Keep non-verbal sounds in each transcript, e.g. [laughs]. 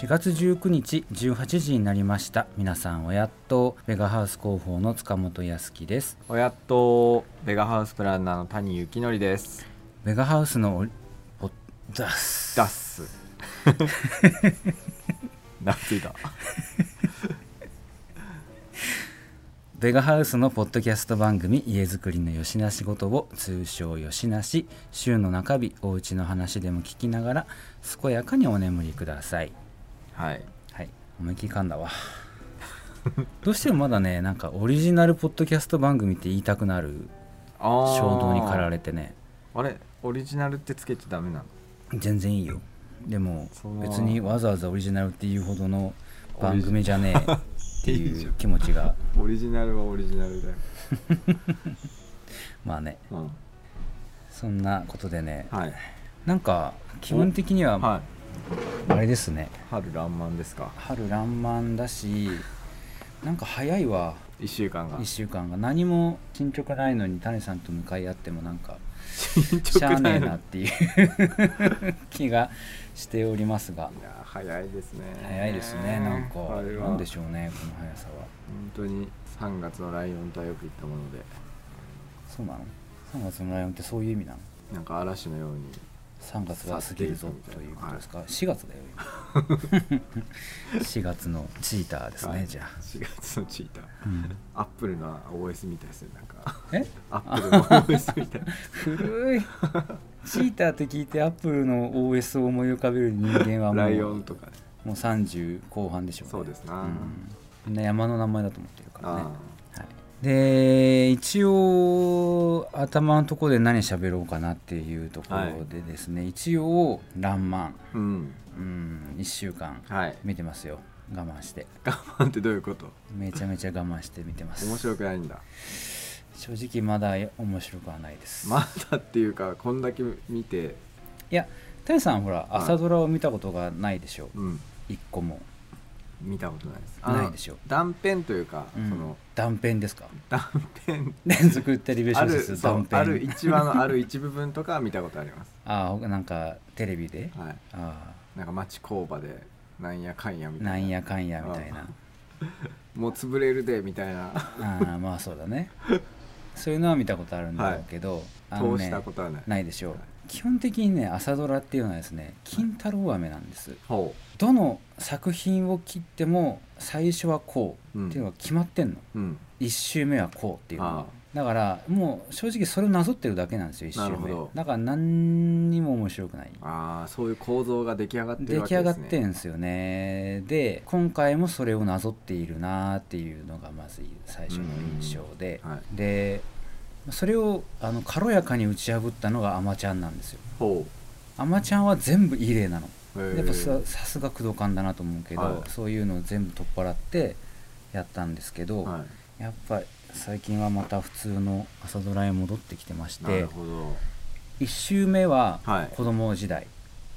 4月19日18時になりました。皆さんおやっとベガハウス広報の塚本康樹です。おやっとベガハウスプランナーの谷幸則です。ベガハウスのおおダス。ダッス。なっていた。ベガハウスのポッドキャスト番組家づくりのよしなしごとを通称よしなし週の中日おうちの話でも聞きながら健やかにお眠りくださいはい。はい。思いっきり噛んだわ。[laughs] どうしてもまだねなんかオリジナルポッドキャスト番組って言いたくなる衝動に駆られてね。あれ？オリジナルってつけちゃダメなの？全然いいよ。でも別にわざわざオリジナルっていうほどの番組じゃねえっていうん。気持ちが。オリジナルはオリジナルだよ、[laughs] まあね。うん、そんなことでね。はい。なんか気分的にははいあれですね。春爛漫ですか？春爛漫だしなんか早いわ。1週間が。1週間が。何も進捗ないのに谷さんと向かい合ってもなんか進しゃあねえ捗なっていう [laughs] 気がしておりますが。いや早いですね。早いですねなんか。春は。なんでしょうねこの速さは。本当に3月のライオンとはよく言ったもので。そうなの？3月のライオンってそういう意味なの？なんか嵐のように3月が過ぎるぞということですか、4月だよ今。[laughs] 4月のチーターですね、はい。じゃあ、4月のチーター。うん。アップルの OS みたいですねなんか。え？アップルの OS みたいな。[laughs] 古い。チーターって聞いてアップルの OS を思い浮かべる人間はもうライオンとかね。もう30後半でしょうね。そうですな、ん。みんな山の名前だと思ってるからねで一応頭のところで何喋ろうかなっていうところでですね、一応「らんまんーうん」うん1週間はい。見てますよ。我慢して。我慢ってどういうこと？めちゃめちゃ我慢して見てます。面白くないんだ。正直まだ面白くはないです、まだっていうかこんだけ見て。いや谷さんほらはい。朝ドラを見たことがないでしょ。うん。一個も、見たことないです。ないでしょ。断片というか、うん。その断片ですか？断片。連続テレビあ小説断片。ある1話のある一部分とかは見たことあります。[laughs] ああなんかテレビで？はい。あなんか町工場でなんやかんやみあたいな。なんやかんやみたいな。[laughs] もう潰れるでみたいな。ああまあそうだね。そういうのは見たことあるんだろうけど、あのね通したことはない。ないでしょう、はい。基本的にね朝ドラっていうのはですね金太郎飴なんです。ほどの作品を切っても最初はこううんっていうのが決まってんの、ううん。1周目はこうっていうの。だからもう正直それをなぞってるだけなんですよ1周目。だから何にも面白くない。ああそういう構造が出来上がってる出来上がわけですね。ってんですよね。で今回もそれをなぞっているなっていうのがまず最初の印象で、はい。でそれをあの軽やかに打ち破ったのがあまちゃんなんですよ。ほあまちゃんは全部いい例なのやっぱささすが工藤官だなと思うけど、はい。そういうのを全部取っ払ってやったんですけど、はい。やっぱ最近はまた普通の朝ドラへ戻ってきてましてなるほど。1周目ははい。子供時代、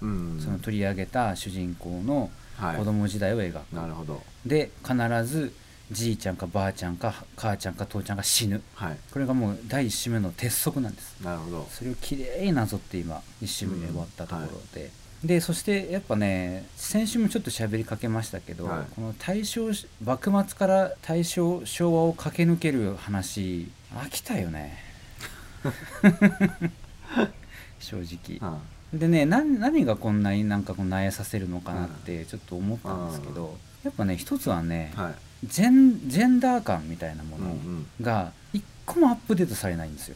うん。その取り上げた主人公のはい。子供時代を描く、なるほど。で必ずじいちゃんかばあちゃんか母ちゃんか父ちゃんが死ぬ。はい。これがもう第1週目の鉄則なんです。なるほど。それをきれいになぞって今1週目で終わったところで、でそしてやっぱね先週もちょっと喋りかけましたけど、はい。この大正幕末から大正昭和を駆け抜ける話飽きたよね。[laughs] 正直。はでね何何がこんなになんかこう悩させるのかなってちょっと思ったんですけど、やっぱね一つはね、いはい。ジェンジェンダー感みたいなものうんうん。が一個もアップデートされないんですよ。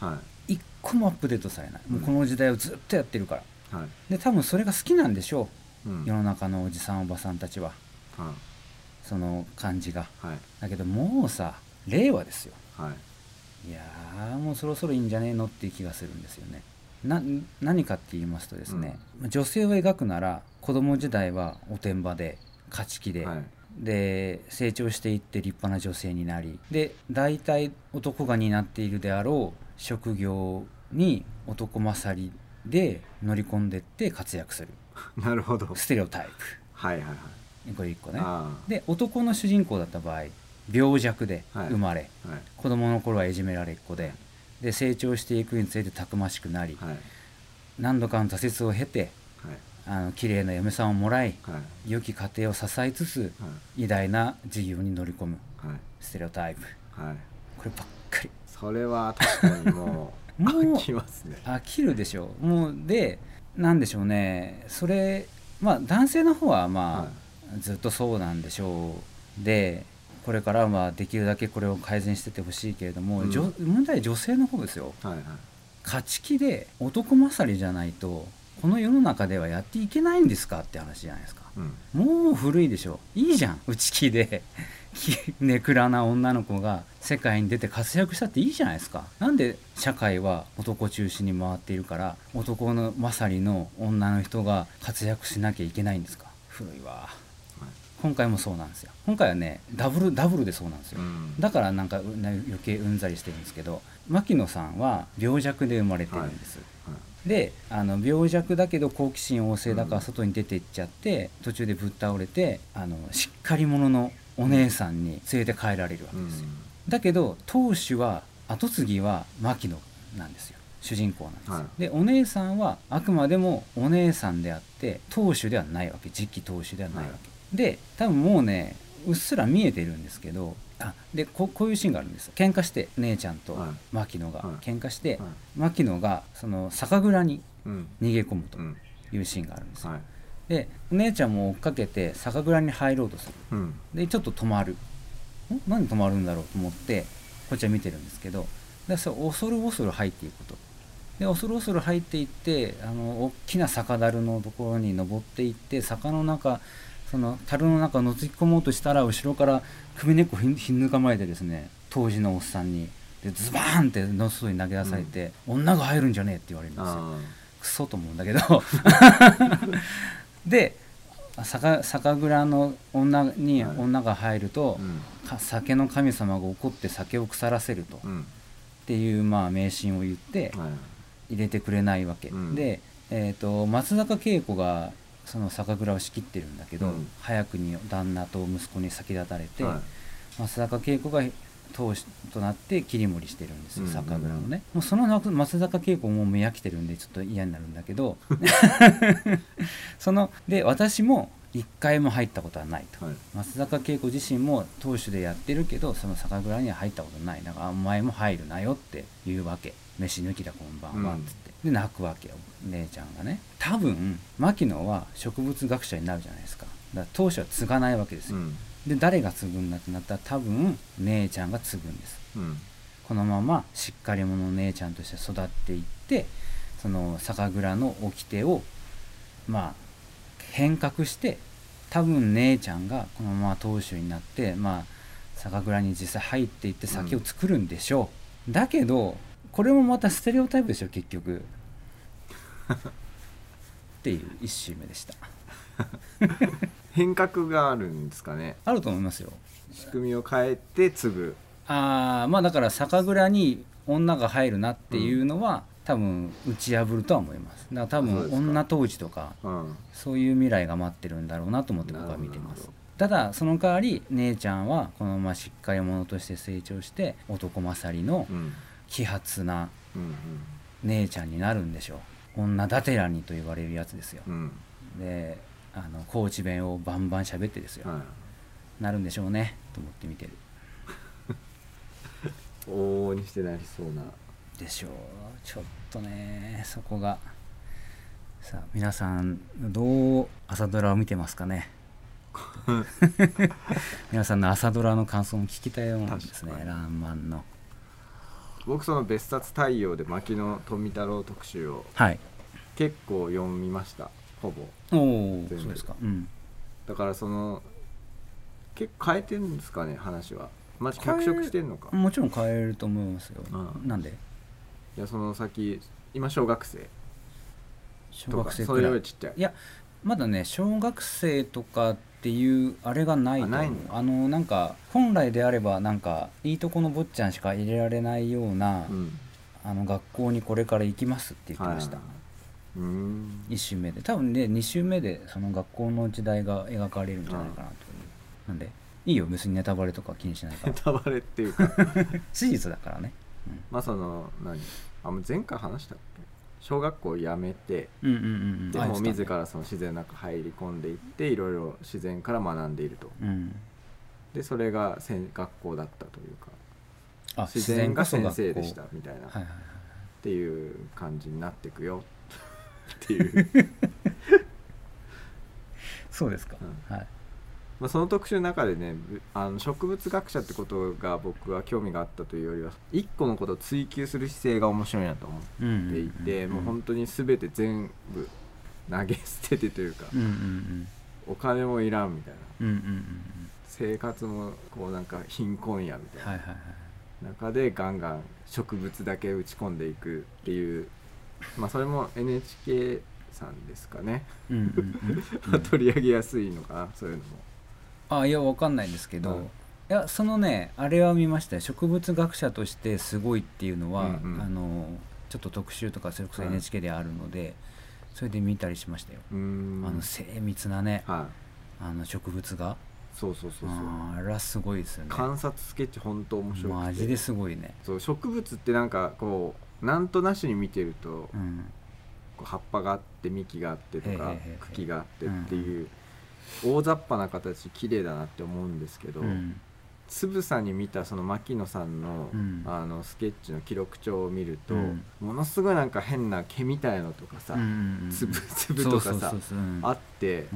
はい。一個もアップデートされない。もうこの時代をずっとやってるからはい。で多分それが好きなんでしょう。ん。う世の中のおじさんおばさんたちは。はその感じが。いはい。だけどもうさ令和ですよ。はい。いやーもうそろそろいいんじゃねえのっていう気がするんですよね。な何かって言いますとですね、女性を描くなら子供時代はおてんばで勝ち気で、はい。で成長していって立派な女性になりで大体男が担っているであろう職業に男勝りで乗り込んでって活躍する。[laughs] なるほど。ステレオタイはいはいはい。プこれ1個ね。あで男の主人公だった場合病弱ではい。生まれ、あはい。子供の頃はいじめられっ子でで成長していくにつれてたくましくなり、はい。何度かの挫折を経てはい。あの綺麗な嫁さんをもらいはい。良き家庭を支えつつはい。偉大な事業に乗り込むはい。ステレオタイプ。はい。こればっかり。それは確かにもうもう飽きますね。飽きるでしょ。うもうでなんでしょうね。それまあ男性の方はまあ、はい。ずっとそうなんでしょう。でこれからはまあできるだけこれを改善してってほしいけれども、うん。問題は女性の方ですよ。はいはい。勝ち気で男勝りじゃないとこの世の中ではやっていけないんですかって話じゃないですか。うん。もう古いでしょ。いいじゃん。内気で。き [laughs] ネクラな女の子が世界に出て活躍したっていいじゃないですか。なんで社会は男中心に回っているから男の勝りの女の人が活躍しなきゃいけないんですか。古いわ。今回もそうなんですよ。今回はねダブルダブルでそうなんですよ、うん。だからなんか余計うんざりしてるんですけど牧野さんは病弱で生まれてるんです、はい。であの病弱だけど好奇心旺盛だから外に出ていっちゃって、途中でぶっ倒れてあのしっかり者のお姉さんに連れて帰られるわけうんですよ、だけど当主は跡継ぎは牧野なんですよ。主人公なんですよ、はい。でお姉さんはあくまでもお姉さんであって当主ではないわけ。次期当主ではないわけ、で多分もうねうっすら見えてるんですけどあでここういうシーンがあるんです喧嘩して姉ちゃんとはい。牧野がはい。喧嘩して、はい。牧野がその酒蔵にうん。逃げ込むとうん。いうシーンがあるんですよ、はいでお姉ちゃんも追っかけて酒蔵に入ろうとする。うん。でちょっと止まる。ん？何止まるんだろうと思ってこっちは見てるんですけど。でそれ恐る恐る入っていくと。で恐る恐る入っていってあの大きな酒樽のところに登っていって坂の中その樽の中を覗き込もうとしたら後ろから首根っこひんひんぬかまれてですね当時のおっさんにでズバーンっての外に投げ出されて、女が入るんじゃねえって言われるんですよ。あクソと思うんだけど [laughs] で酒酒蔵の女にはい。女が入るとー、うん。か酒の神様が怒って酒を腐らせると、っうん。ていうまあ迷信を言ってはい。入れてくれないわけ、うん。で、えー、と松坂慶子がその酒蔵を仕切ってるんだけど、うん。早くに旦那と息子に先立たれて、はい。松坂慶子が当主となって切り盛りしてるんですようんうんうん。酒蔵をね、もうその中松坂慶子も目飽きてるんでちょっと嫌になるんだけど。[laughs] そので私も一回も入ったことはないと、はい。松坂慶子自身も当主でやってるけどその酒蔵には入ったことない。だからお前も入るなよって言うわけ。飯抜きだこんばんはっつって、で泣くわけよ姉ちゃんがね。多分牧野は植物学者になるじゃないですか。だから当主は継がないわけですよ、うんで誰が継ぐんだってなったら多分姉ちゃんが継ぐんです。うん。このまましっかり者の姉ちゃんとして育っていってその酒蔵の掟をまあ変革して多分姉ちゃんがこのまま当主になってまあ酒蔵に実際入っていって酒を作るんでしょう、だけどこれもまたステレオタイプでしょ結局。[laughs] っていう一周目でした [laughs] 変革があるんですかね。あると思いますよ。仕組みを変えて継ぐ。ああまあだから酒蔵に女が入るなっていうのは、多分打ち破るとは思います。だから多分女当時とかうん。そういう未来が待ってるんだろうなと思って僕は見てます。ただその代わり姉ちゃんはこのまましっかり者として成長して男勝りのうん。揮発なうん。姉ちゃんになるんでしょう。女だてらにと言われるやつですよ。うん。であの高知弁をバンバン喋ってですよ、はい。なるんでしょうねと思って見てる。[laughs] 往々にしてなりそうな。でしょう。ちょっとねそこが。さあ皆さんどう朝ドラを見てますかね？[laughs] 皆さんの朝ドラの感想も聞きたいようなんですね確かに「らんまん」の。僕その別冊太陽で牧野富太郎特集をはい。結構読みましたほぼそうですか。うん。だからその結構変えてるんですかね話は。まじ脚色してんのか。もちろん変えると思いますよ。ああなんで？いやその先今小学生。小学生くらい。よりちっちゃい。いやまだね小学生とかっていうあれがないと思う。あないの？あのなんか本来であればなんかいいとこの坊ちゃんしか入れられないような、うん。あの学校にこれから行きますって言ってました、はい1週目で。多分ね2週目でその学校の時代が描かれるんじゃないかなという。なんでいいよ別にネタバレとか気にしないか [laughs] ネらタバレっていうか。[laughs] 史実だからね、まあその何？あ前回話したっけ？小学校を辞めてうんうんうんうん。でも自らその自然の中入り込んでいっていろいろ自然から学んでいると。うん。でそれがせん学校だったというか。あ自然が先生でしたみたいな、はいはいはいっていう感じになっていくよっていう、そうですか、うはい。まあその特集の中でねぶあの植物学者ってことが僕は興味があったというよりは一個のことを追求する姿勢が面白いなと思っうんうんていて、んもう本当に全て全部投げ捨ててというか、うんうんうん。お金もいらんみたいな。うんうんうんうん。生活もこうなんか貧困やみたいな、はいはいはい。中でガンガン植物だけ打ち込んでいくっていうまあそれも NHK さんですかね、うんうんうんうん。[laughs] 取り上げやすいのかなそういうのも。あいやわかんないですけど、うん。いやそのねあれは見ましたよ。植物学者としてすごいっていうのは、うんうん。あのちょっと特集とかそれこそうん NHK であるので、それで見たりしましたよ、あの精密なねはい。あの植物がそうそうそうそう。あーあれはすごいですよね。観察スケッチ本当面白くて。マジですごいね。そう植物ってなんかこうなんとなしに見てると、うん。こう葉っぱがあって幹があってとか茎があってっていう、大雑把な形綺麗だなって思うんですけど、うん。つぶさに見たその牧野さんの,、うん。あのスケッチの記録帳を見ると、うん。ものすごいなんか変な毛みたいのとかさ、粒々とかさあって、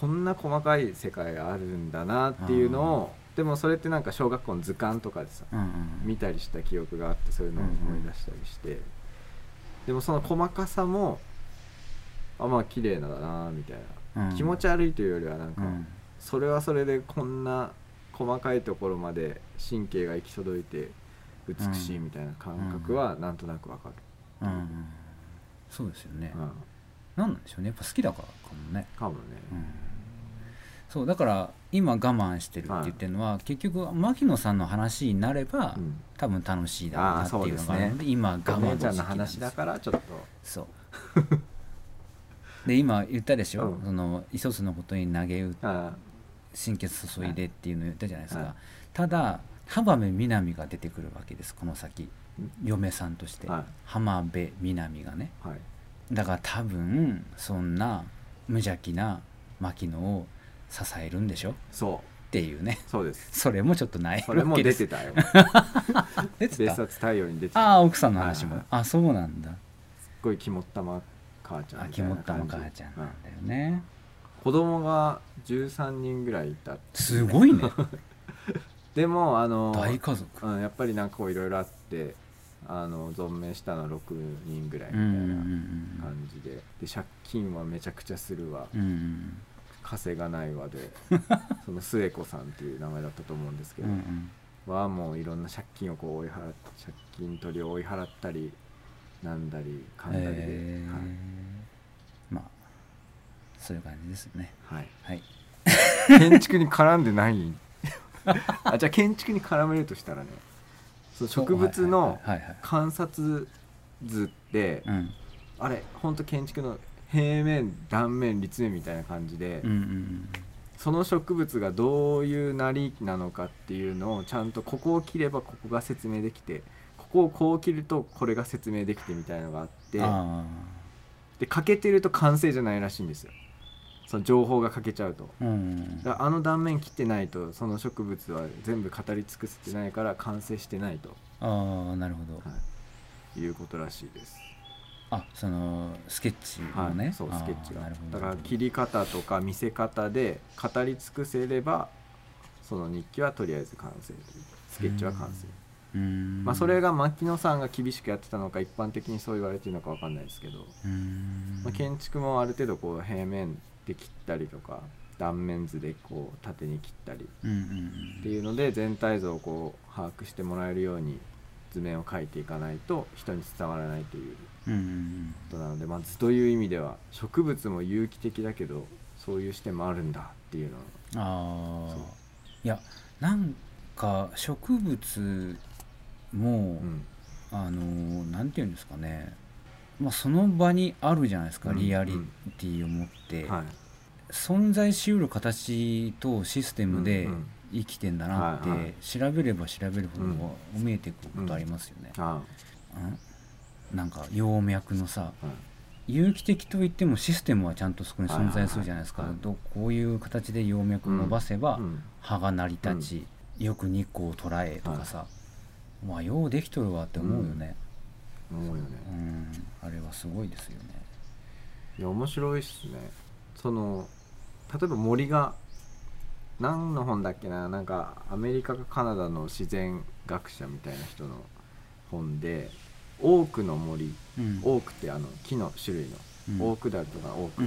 こんな細かい世界があるんだなっていうのをでもそれってなんか小学校の図鑑とかでさうんうん。見たりした記憶があってそういうのを思い出したりして、でもその細かさもあまあ綺麗だなみたいな、うん。気持ち悪いというよりはなんか、うん。それはそれでこんな細かいところまで神経が行き届いて美しいみたいな感覚はなんとなくわかる、うんうん。そうですよね、うん。なんなんでしょうね。やっぱ好きだからかもね、かもね、うん、そうだから今我慢してるって言ってるのは、結局牧野さんの話になれば、うん。多分楽しいだろうなっていうのがあるのであーそうです今我慢の時期なんです話だからちょっとそう。[laughs] で今言ったでしょ、うん。その一つのことに投げ打あ心血注いでっていうのを言ったじゃないですか、はい。ただ浜辺美波が出てくるわけですこの先。ん。嫁さんとして、はい。浜辺美波がね。はい。だから多分そんな無邪気な牧野を支えるんでしょ？っそていうね。うそうです。[laughs] それもちょっとないそれも出てたたよ。[laughs] 出てた？別冊太陽に出てた。ああ奥さんの話も、はい。あそうなんだ。すっごい肝っ玉母ちゃんみたいな感じ。母ちゃんなんうだよね、子供が13人ぐらいいたすごいね。[laughs] でもあの大家族。うん、やっぱりなんかこういろいろあってあの存命したのは6人ぐらいみたいうんうんうなん感じで。で借金はめちゃくちゃするわ。うんうん稼がないわで。[laughs] その末子さんっていう名前だったと思うんですけど、うんうん。はもういろんな借金をこう追い払っ借金取りを追い払ったりなんだりかんだりで、へー。まあそういう感じですね。はい。はい。はい、建築に絡んでない。[laughs] あじゃあ建築に絡めるとしたらねそう植物のはいはいはいはい観察図って、うん。あれ本当建築の平面断面立面みたいな感じで、うんうんその植物がどういうなりなのかっていうのをちゃんとここを切ればここが説明できてここをこう切るとこれが説明できてみたいのがあってで欠けてると完成じゃないらしいんですよ。その情報が欠けちゃうと。あうんあの断面切ってないとその植物は全部語り尽くせてないから完成してないと、ああなるほど。はい、いうことらしいですあそのスケッチのね、はい、そうスケッチが。だから切り方とか見せ方で語り尽くせればその日記はとりあえず完成スケッチは完成、まあ、それが牧野さんが厳しくやってたのか一般的にそう言われてるのかわかんないですけど、まあ、建築もある程度こう平面で切ったりとか断面図でこう縦に切ったりっていうので全体像をこう把握してもらえるように図面を描いていかないと人に伝わらないということなので、まあ、図という意味では植物も有機的だけどそういう視点もあるんだっていうのああそう。いやなんか植物も、うん。あのなんていうんですかね。まあその場にあるじゃないですか、うんリアリティを持って、はい。存在しうる形とシステムで生きてんだなって、調べれば調べるほどうん。見えてくることありますよね。あうんなんか葉脈のさうん。有機的といってもシステムはちゃんとそこに存在するじゃないですか、どこういう形で葉脈を伸ばせばうん。葉が成り立ち、よく日光を捉えとかさ、まあようできとるわって思うよね、思うよね。うん、あれはすごいですよね。いや面白いっすね。その例えば森が何の本だっけな？なんかアメリカかカナダの自然学者みたいな人の本で多くの森うん。オークってあの木の種類の、うん。オークダルとかオーク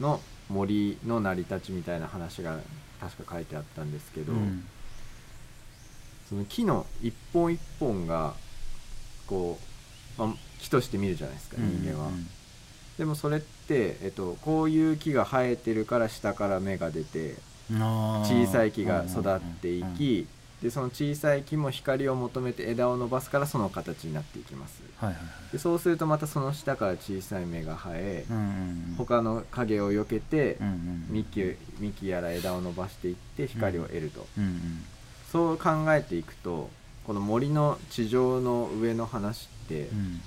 の森の成り立ちみたいな話が確か書いてあったんですけど、その木の一本一本がこう、まあ、木として見るじゃないですか人間は、うん。でもそれって、えっと、こういう木が生えてるから下から芽が出て小さい木が育っていきでその小さい木も光を求めて枝を伸ばすからその形になっていきます。はいはいはい。でそうするとまたその下から小さい芽が生えうんうんうん。他の影を避けてうんうん幹幹やら枝を伸ばしていって光を得ると、うんうんそう考えていくとこの森の地上の上の話って、うん。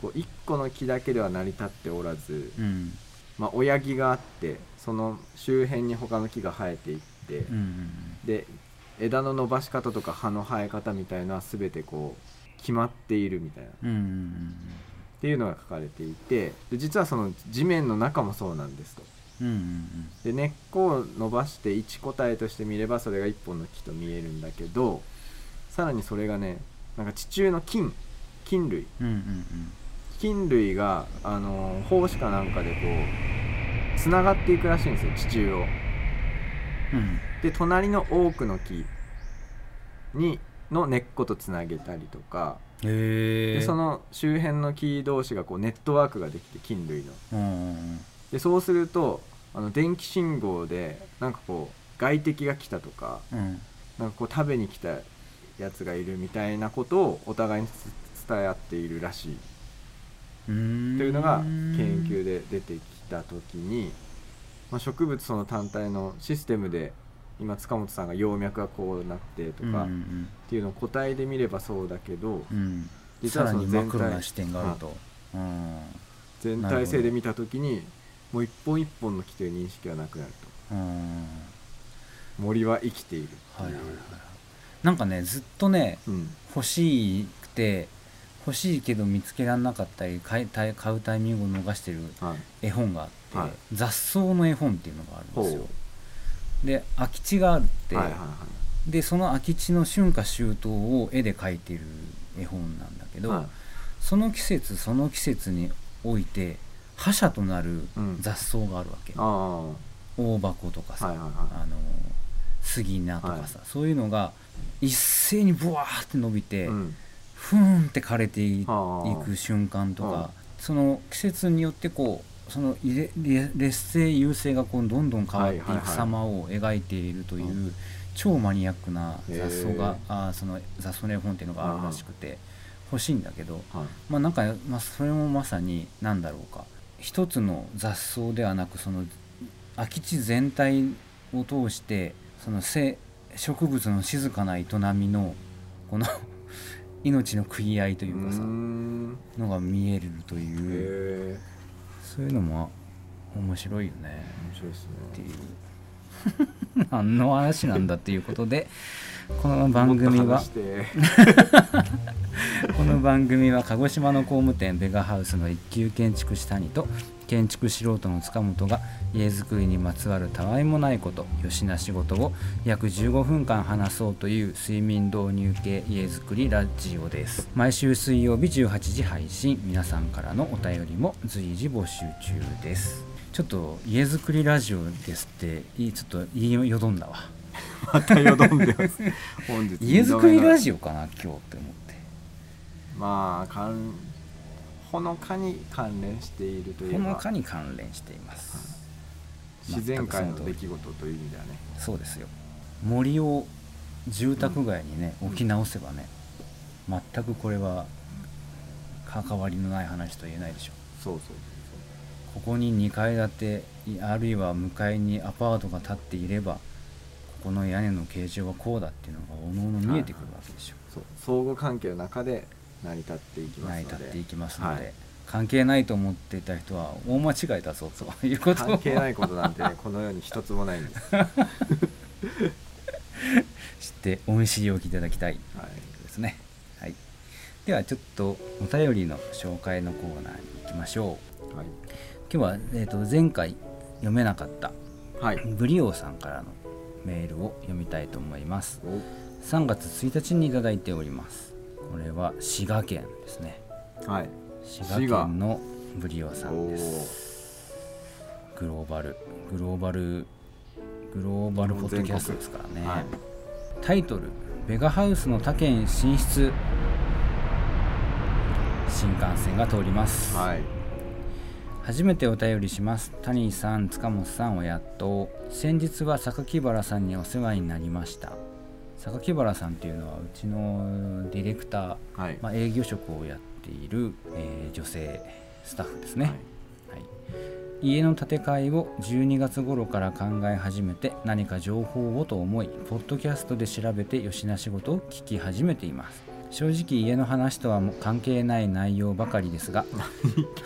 こう1個の木だけでは成り立っておらず、うん。まあ、親木があってその周辺に他の木が生えていって、うんうん。で枝の伸ばし方とか葉の生え方みたいのは全てこう決まっているみたいな。っていうのが書かれていてで実はその地面の中もそうなんですと。で根っこを伸ばして一個体として見ればそれが一本の木と見えるんだけどさらにそれがねなんか地中の菌菌類。菌類があの胞子かなんかでこうつながっていくらしいんですよ地中を。うんで隣の多くの木にの根っことつなげたりとかでその周辺の木同士がこうネットワークができて菌類の。でそうするとあの電気信号でなんかこう外敵が来たとかうん。なんかこう食べに来たやつがいるみたいなことをお互いに伝え合っているらしい。うん。というのが研究で出てきた時に、まあ、植物その単体のシステムで今塚本さんが葉脈がこうなってとかっていうのを個体で見ればそうだけどうん。うん実はその全体視点があると。うん。全体性で見た時にもう一本一本の木という認識はなくなると。うん。森は生きているっていう。はいはいはいなんかねずっとねうん。欲しくて欲しいけど見つけられなかったり買い買うタイミングを逃してるはい。絵本があって、はい。雑草の絵本っていうのがあるんですよ。ほで空き地があるって、はいはいはい。でその空き地の春夏秋冬を絵で描いてる絵本なんだけど、はい。その季節その季節において覇者となるうん。雑草があるわけ、ああ。は大箱とかさ、いはいはい。あの杉菜とかさ、そういうのが一斉にブワーって伸びて、うん。ふーんって枯れていく瞬間とうん。かその季節によってこうそのいれれ劣勢優勢がこうどんどん変わっていく様を描いているというう超マニアックな雑草へがえあーその雑草の絵本っていうのがあるらしくて欲しいんだけどはい。まあなんか、まあ、それもまさに何だろうか。一つの雑草ではなくその空き地全体を通してそのせ植物の静かな営みのこの [laughs] 命の食い合いというかさのが見えるというそういうのも面白いよね。面白いですね。っていう。[laughs] 何の話なんだっていうことでこの番組は [laughs] この番組は鹿児島の工務店ベガハウスの一級建築士谷と建築素人の塚本が家づくりにまつわるたわいもないことよしな仕事を約15分間話そうという睡眠導入系家づくりラジオです。毎週水曜日18時配信。皆さんからのお便りも随時募集中です。ちょっと家づくりラジオですっていいちょっと言いよどんだわ。またよどんでます。本日家づくりラジジオかな今日って思って。オまあかんほのかに関連しているといえばほのかに関連しています。自然界の出来事という意味ではね。そうですよ。森を住宅街にね、うん。置き直せばね全くこれは関わりのない話と言えないでしょそうそうここに2階建ていあるいは向かいにアパートが建っていればここの屋根の形状はこうだっていうのがおのおの見えてくるわけでしょ、そうそう。相互関係の中で成り立っていきますので。成り立っていきますので、はい。関係ないと思っていた人は大間違いだぞということを関係ないことなんてね [laughs] この世に一つもないんです、[laughs] 知ってお見知りおきいただきたいはい、ですね、はい、ではちょっとお便りの紹介のコーナーに行きましょう。はい。今日は、えー、と前回読めなかったはい。ブリオさんからのメールを読みたいと思います。お。3月1日にいただいておりますこれは滋賀県ですね。はい。滋賀県のブリオさんです。グローバルグローバルグローバルポッドキャストですからね、はいタイトル「ベガハウスの他県進出」新幹線が通ります、はい。初めてお便りします。谷さん塚本さんおやっと。先日は榊原さんにお世話になりました榊原さんっていうのはうちのディレクター、はい。まあ、営業職をやっている、えー女性スタッフですね、はい。はい、家の建て替えを12月頃から考え始めて何か情報をと思いポッドキャストで調べて吉な仕事を聞き始めています正直家の話とは関係ない内容ばかりですが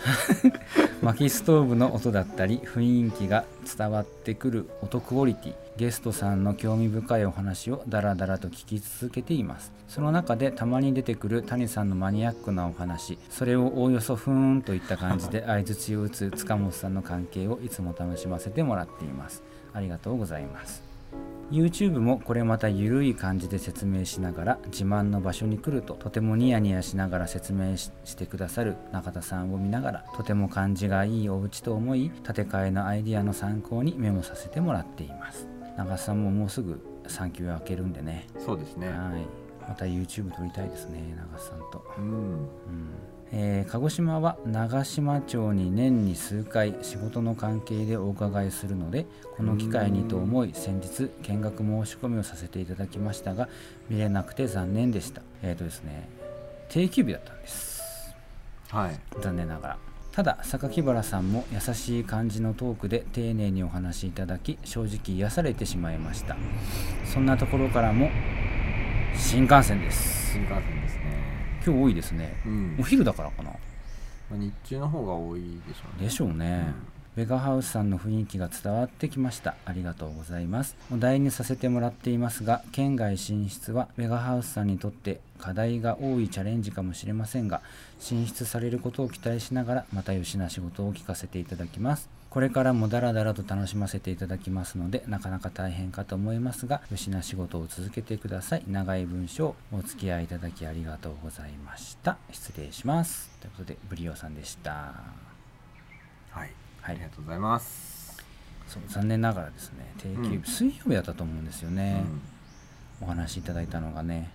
[laughs] 薪ストーブの音だったり雰囲気が伝わってくる音クオリティゲストさんの興味深いお話をダラダラと聞き続けています。その中でたまに出てくる谷さんのマニアックなお話それをおおよそふーんといった感じで [laughs] 相づちを打つ塚本さんの関係をいつも楽しませてもらっています。ありがとうございます YouTube もこれまたゆるい感じで説明しながら自慢の場所に来るととてもニヤニヤしながら説明ししてくださる中田さんを見ながらとても感じがいいお家と思い建て替えのアイディアの参考にメモさせてもらっています。中田さんももうすぐ産休明けるんでね。そうですね。はい。また YouTube 撮りたいですね長瀬さんと。うん。うんえー鹿児島は長島町に年に数回仕事の関係でお伺いするのでこの機会にと思い先日見学申し込みをさせていただきましたが見れなくて残念でしたえっ、とですね定休日だったんです。はい。残念ながら。ただ榊原さんも優しい感じのトークで丁寧にお話しいただき正直癒されてしまいました。そんなところからも新幹線です。新幹線です。ね今日多いですね。うん。お昼だからかな。まあ日中の方が多いでしょうね。でしょうね、ベガハウスさんの雰囲気が伝わってきました。ありがとうございます。お題にさせてもらっていますが県外進出はベガハウスさんにとって課題が多いチャレンジかもしれませんが進出されることを期待しながらまた吉な仕事を聞かせていただきますこれからもダラダラと楽しませていただきますのでなかなか大変かと思いますが吉な仕事を続けてください。長い文章お付き合いいただきありがとうございました。失礼します。ということでブリオさんでした。はい。はい。ありがとうございます。そう残念ながらですね定休日、うん。水曜日だったと思うんですよね、うん。お話しいただいたのがね。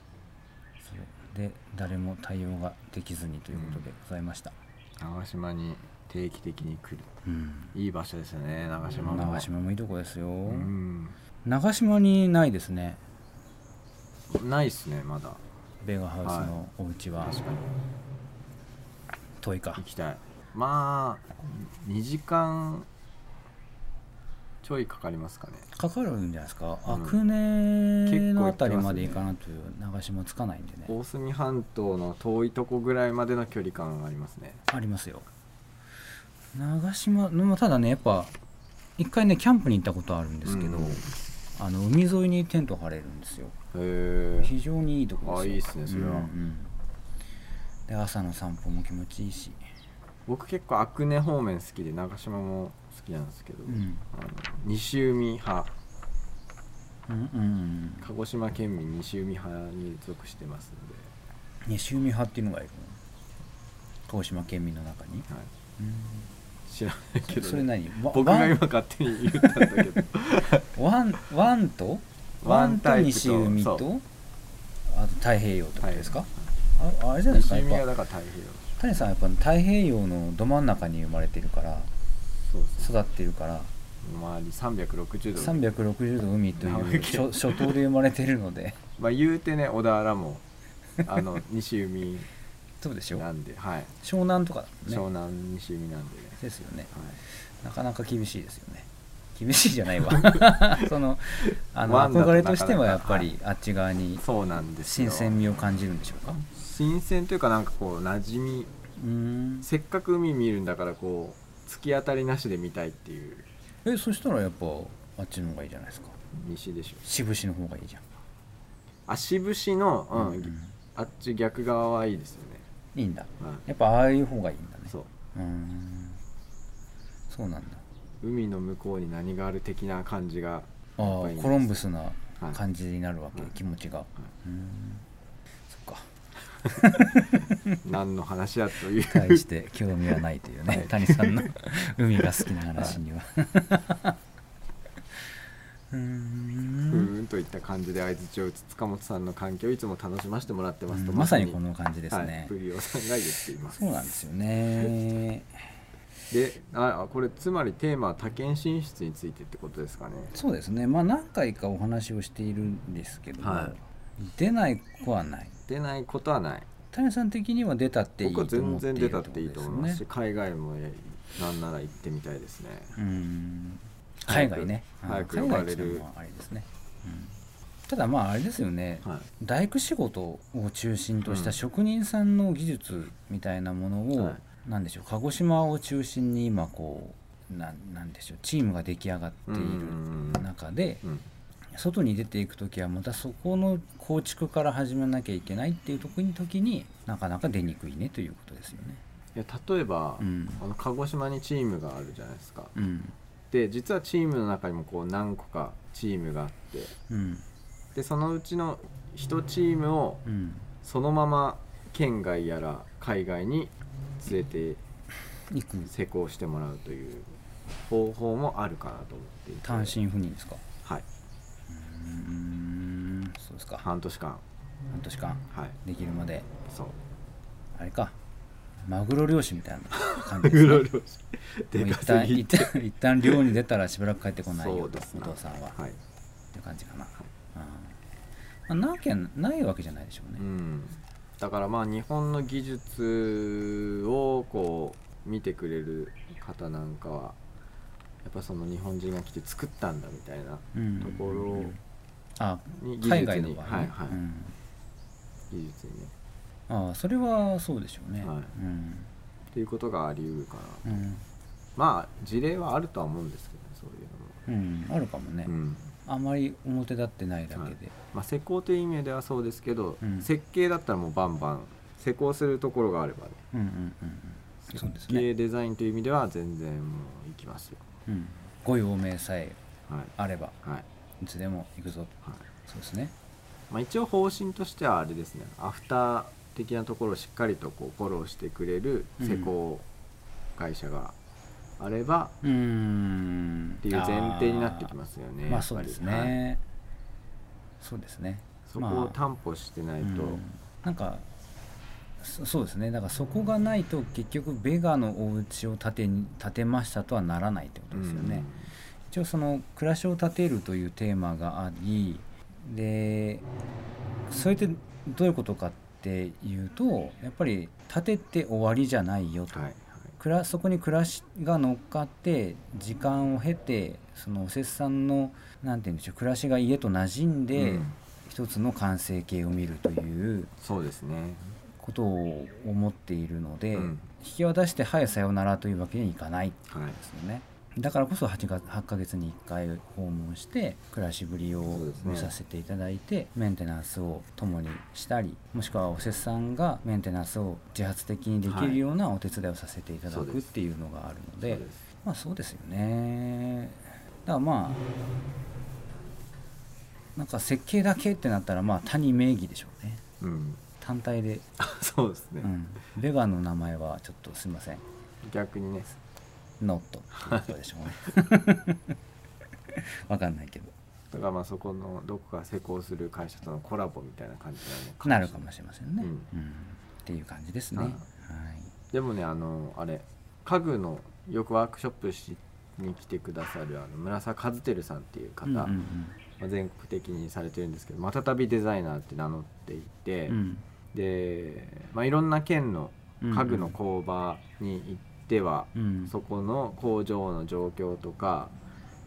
で誰も対応ができずにということでございました、長島に定期的に来る。うん。いい場所ですよね長島も。長島もいいとこですよ、うん。長島にないですね。ないっすねまだ。ベガハウスのお家は、確かに遠いか。行きたい。まあ2時間ちょいかかりますかね。かかるんじゃないですか、うん。阿久根のあたりまで行かないと長島つかないんでね。大隅半島の遠いとこぐらいまでの距離感がありますね。ありますよ長島のただねやっぱ一回ねキャンプに行ったことあるんですけど、うん。あの海沿いにテント張れるんですよ。へえ。非常にいいとこですよ。あいいっすねそれは。うんうんで朝の散歩も気持ちいいし、僕結構阿久根方面好きで長島も好きなんですけど、うん、あの西海派。うんうんうん。鹿児島県民西海派に属してますので、西海派っていうのがいるの鹿児島県民の中に、はい、うん知らないけどね、それ何？わ僕が今勝手に言ったんだけど。ワンワンと？ワワンと西海と？あと太平洋ってことですか、はい。ああれじゃないです西海かやっぱ。がだから太平洋。谷さんはやっぱ太平洋のど真ん中に生まれてるから育ってるから。周り360度。360度海という長いけ。諸諸島で生まれてるので。[laughs] まあ言うてね小田原もあの西海そうでしょ？なんで、はい、湘南とかだもんね。湘南西海なんでね、ですよね。はい、なかなか厳しいですよね。厳しいじゃないわ。[laughs] そのあの憧れとしてはやっぱりあっち側にそうなんですよ。新鮮味を感じるんでしょうか？新鮮というかなんかこう馴染み。せっかく海見るんだからこう突き当たりなしで見たいっていう。えそしたらやっぱあっちの方がいいじゃないですか。西でしょ。渋市の方がいいじゃん、あ渋市の、うん。うん。あっち逆側はいいですよね、いいんだ。はいやっぱああいう方がいいんだね。そう。うーん。そうなんだ。海の向こうに何がある的な感じがああコロンブスなはい感じになるわけ、はい。気持ちが、うーん。そっか。[laughs] 何の話やという。対して興味はないというね、はい。谷さんの [laughs] 海が好きな話には、[laughs] うーふんーんといった感じで相槌を打つ塚本さんの環境をいつも楽しませてもらってますと、うんまさにこの感じですはいね、プリオさんが言っています。そうなんですよね。[laughs] であこれつまりテーマは多県進出についてってことですかね。そうですね。まあ何回かお話をしているんですけども、はい。出ない子はない。出ないことはない。谷さん的には出たっていいと全然出たっていいと思いますし海外もえなんなら行ってみたいですね。海外ね。早くうん呼ばれる。ね、うんただまああれですよね、はい。大工仕事を中心としうん。た職人さんの技術みたいなものを、はい。なんでしょう鹿児島を中心に今こうなんなんでしょうチームが出来上がっている中でうん。外に出ていく時はまたそこの構築から始めなきゃいけないっていう時に時になかなか出にくいねということですよね。いや例えば、うん。あの鹿児島にチームがあるじゃないですか。うんで実はチームの中にもこう何個かチームがあって。うん。でそのうちの1チームをうん。そのまま県外やら海外に連れて行く。施工してもらうという方法もあるかなと思っていて。単身赴任ですか？はい。うん。そうですか。半半年間。年間。はい。できるまで。そう。あれかマグロ漁師みたいな感じですね。グロ漁師。もでう一旦稼ぎ一旦一旦漁に出たらしばらく帰ってこないよとお父さんは、はい。っていう感じかな、うん。まあ、なきゃないわけじゃないでしょうね、うん。だからまあ日本の技術をこう見てくれる方なんかはやっぱその日本人が来て作ったんだみたいなうん。ところあに技術に海外の場合ね、はいはい。うん。技術にねああそれはそうでしょうね、はい。うん。っていうことがあり得るかなうん。まあ事例はあるとは思うんですけどねそういううん、あるかもね、のも、うん。あまり表立ってないだけで、まあ、施工という意味ではそうですけど、うん。設計だったらもうバンバン施工するところがあればね。うん、うんうんうん。そうです設ね、計デザインという意味では全然もう行きますよ。うん、ご用命さえはい。あればはい。いつでも行くぞ。とはい。そうですね。まあ、一応方針としてはあれですね。アフター的なところをしっかりとこうフォローしてくれる施工会社があればっていう前提になってきますよねまあやっぱりそうですね、はい。そうですね。そこを担保してないと、うん。なんかそそうですね。だからそこがないと結局ベガのお家を建てに建てましたとはならないってことですよね、一応その暮らしを建てるというテーマがありでそれってどういうことかっていうとやっぱり建てて終わりじゃないよと、はいはい。そこに暮らしが乗っかって時間を経てそのおせっさんのなんて言うんでしょう暮らしが家と馴染んで、うん。一つの完成形を見るというそうですね。ことを思っているので、うん。引き渡して「はいさようなら」というわけにはいかないですよね。だからこそ 8, が8ヶ月に1回訪問して暮らしぶりを見させていただいて、メンテナンスを共にしたりもしくはおせっさんがメンテナンスを自発的にできるようなお手伝いをさせていただくっていうのがあるのでそうです。まあそうですよね。だからまあなんか設計だけってなったらまあ谷名義でしょうね。うん。単体で、そうですね、うん、ベガの名前はちょっとすいません。逆にねノットっていうことでしょうね。わかんないけど。だからまあそこのどこか施工する会社とのコラボみたいな感じなのかなるかもしれませんね、うん。うん。っていう感じですね、うんはい。でもねあのあれ家具のよくワークショップしに来てくださるあの村沢和輝さんっていう方、うんうんまあ、全国的にされてるんですけどまたたびデザイナーって名乗っていて、うん。で、まあ、いろんな県の家具の工場に行っては、うん。そこの工場の状況とか、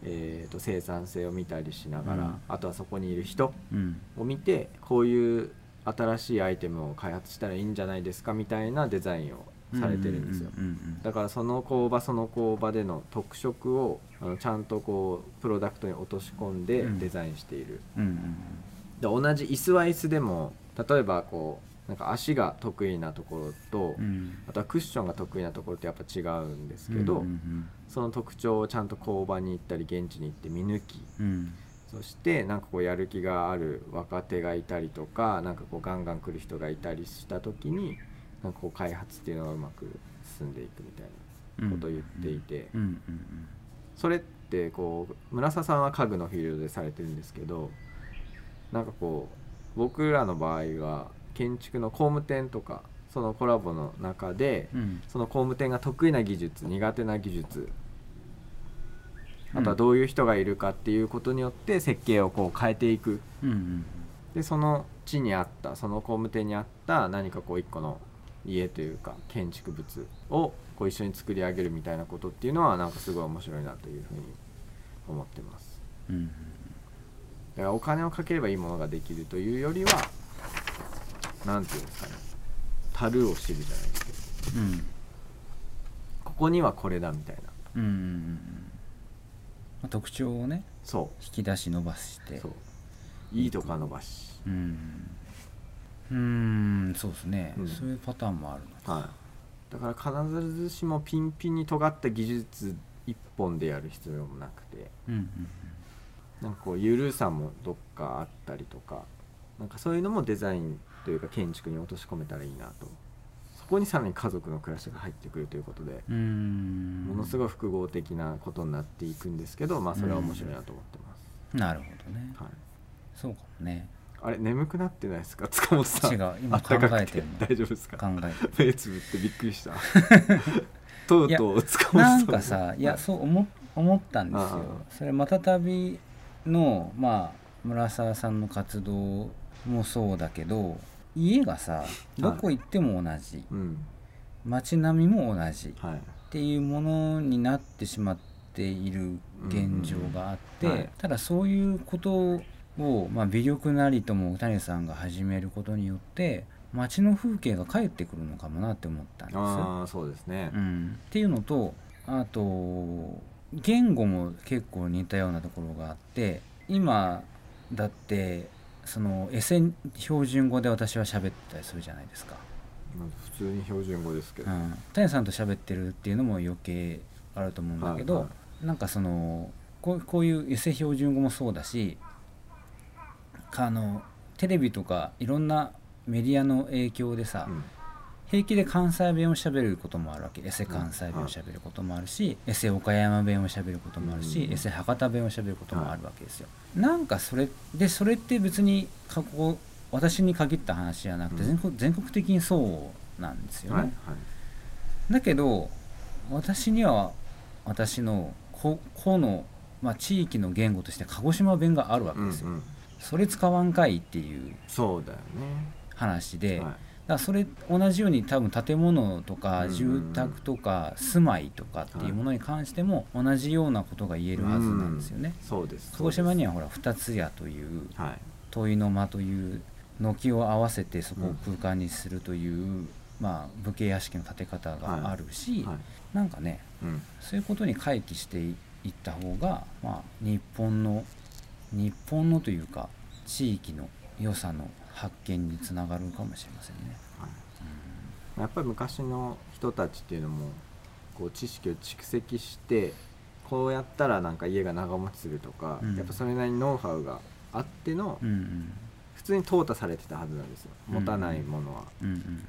えー、と生産性を見たりしながら、うん。あとはそこにいる人うん。を見てこういう新しいアイテムを開発したらいいんじゃないですかみたいなデザインをされてるんですよ。だからその工場その工場での特色をあのちゃんとこうプロダクトに落とし込んでうん。デザインしている、で同じ椅子は椅子でも例えばこうなんか足が得意なところと、うん。うんあとはクッションが得意なところってやっぱ違うんですけど、うんうんその特徴をちゃんと工場に行ったり現地に行って見抜き。うん。そしてなんかこうやる気がある若手がいたりとかなんかこうガンガン来る人がいたりした時になんかこう開発っていうのがうまく進んでいくみたいうんなことを言っていて、うん。うんそれってこう村佐さんは家具のフィールドでされてるんですけどなんかこう僕らの場合は建築の工務店とかそのコラボの中でうん。うんその工務店が得意な技術苦手な技術あとはどういう人がいるかっていうことによって設計をこう変えていく。うんうんでその地にあったその工務店にあった何かこう一個の家というか建築物をこう一緒に作り上げるみたいなことっていうのはなんかすごい面白いなというふうに思ってます。うん。だからお金をかければいいものができるというよりは何ていうんですかね。樽を知るじゃないですけど。うん。ここにはこれだみたいな。うんうんうん。まあ特徴をねそ引き出し伸ばして。うそう。いいとか伸ばし。うん。うん。そうですね、うん。そういうパターンもあるの。はい。だから必ずしもピンピンに尖った技術一本でやる必要もなくて。うんうん。なんかこう緩さもどっかあったりとか。なんかそういうのもデザインというか建築に落とし込めたらいいなと。そこにさらに家族の暮らしが入ってくるということで、ものすごい複合的なことになっていくんですけどまあそれは面白いなと思ってます、なるほどね。はい、そうかもね。あれ眠くなってないですか？塚本さん。違う。今考えてるの。大丈夫ですか？考えて目つぶってびっくりした。[laughs] とうとう塚本さなんんかさいやそう思思ったんですあよそれまたたびのまあ村沢さんの活動もそうだけど家がさどこ行っても同じ、うん。街並みも同じ。はい。っていうものになってしまっている現状があって、うんうんはい。ただそういうことを、まあ、微力なりとも谷さんが始めることによって街の風景が返ってくるのかもなって思ったんですあそうですね。うん、っていうのとあと言語も結構似たようなところがあって今だってそのエセ標準語で私は喋ったりするじゃないですか。まあ普通に標準語ですけど、うん、谷さんと喋ってるっていうのも余計あると思うんだけど、はいはなんかそのこうこういうエセ標準語もそうだしあのテレビとかいろんなメディアの影響でさ、うん平気で関西弁を喋ることもあるわけ。エセ関西弁を喋ることもあるし、エセ岡山弁を喋ることもあるし、うん。エセ博多弁を喋ることもあるわけですよ、なんかそれでそれって別に過去私に限った話じゃなくてうん。全国,、全国的にそうなんですよね、はいはい。だけど私には私のここの、まあ、地域の言語として鹿児島弁があるわけですよ、うんうん。それ使わんかいっていうそうだよ話で、ね、はいだそれ同じように多分建物とうんかうん。住宅とか住まいとかっていうものに関しても同じようなことが言えるはずなんですよね。うんそうです。鹿児島にははほら二つ屋というはい。問いの間という軒を合わせてそこを空間にするという、まあ、武家屋敷の建て方があるし、はい。なんかねうん。そういうことに回帰していった方が、まあ、日本の日本のというか地域の良さの発見につながるかもしれませんね。はい。やっぱり昔の人たちっていうのもこう知識を蓄積してこうやったらなんか家が長持ちするとか、うん。やっぱそれなりにノウハウがあっての、うんうん。普通に淘汰されてたはずなんですよ。持たないものは、うんうん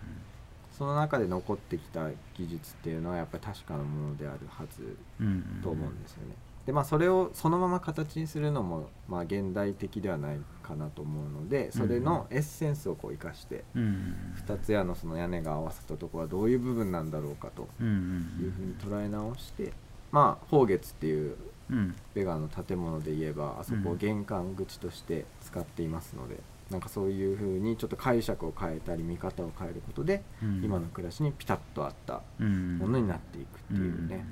その中で残ってきた技術っていうのはやっぱり確かなものであるはずうんうん。と思うんですよね。でまあそれをそのまま形にするのもまあ現代的ではないかなと思うのでそれのエッセンスをこう生かしてうん。うん二つ屋のその屋根が合わせたところはどういう部分なんだろうかとうんうんいうふうに捉え直してまあ宝月っていううん。ベガの建物で言えばあそこをうん玄関口として使っていますので、なんかそういうふうにちょっと解釈を変えたり見方を変えることで、うん。今の暮らしにピタッと合ったうん。ものになっていくっていうね、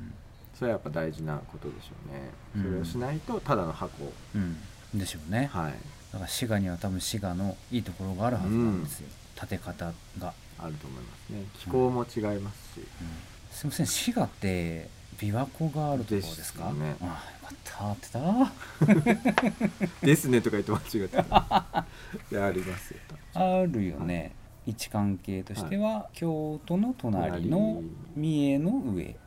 それはやっぱ大事なことでしょうね、うん。それをしないとただの箱。うん。でしょうね。はい。だから滋賀には多分滋賀のいいところがあるはずなんですよ、建て方が、あると思いますね。気候も違いますし、うん。すいません。滋賀って琵琶湖があるところですか？ですよね。ああよかったってた [laughs] ですねとか言って間違ってた [laughs] いやありますよ。あるよね、位置関係としては、京都の隣の三重の上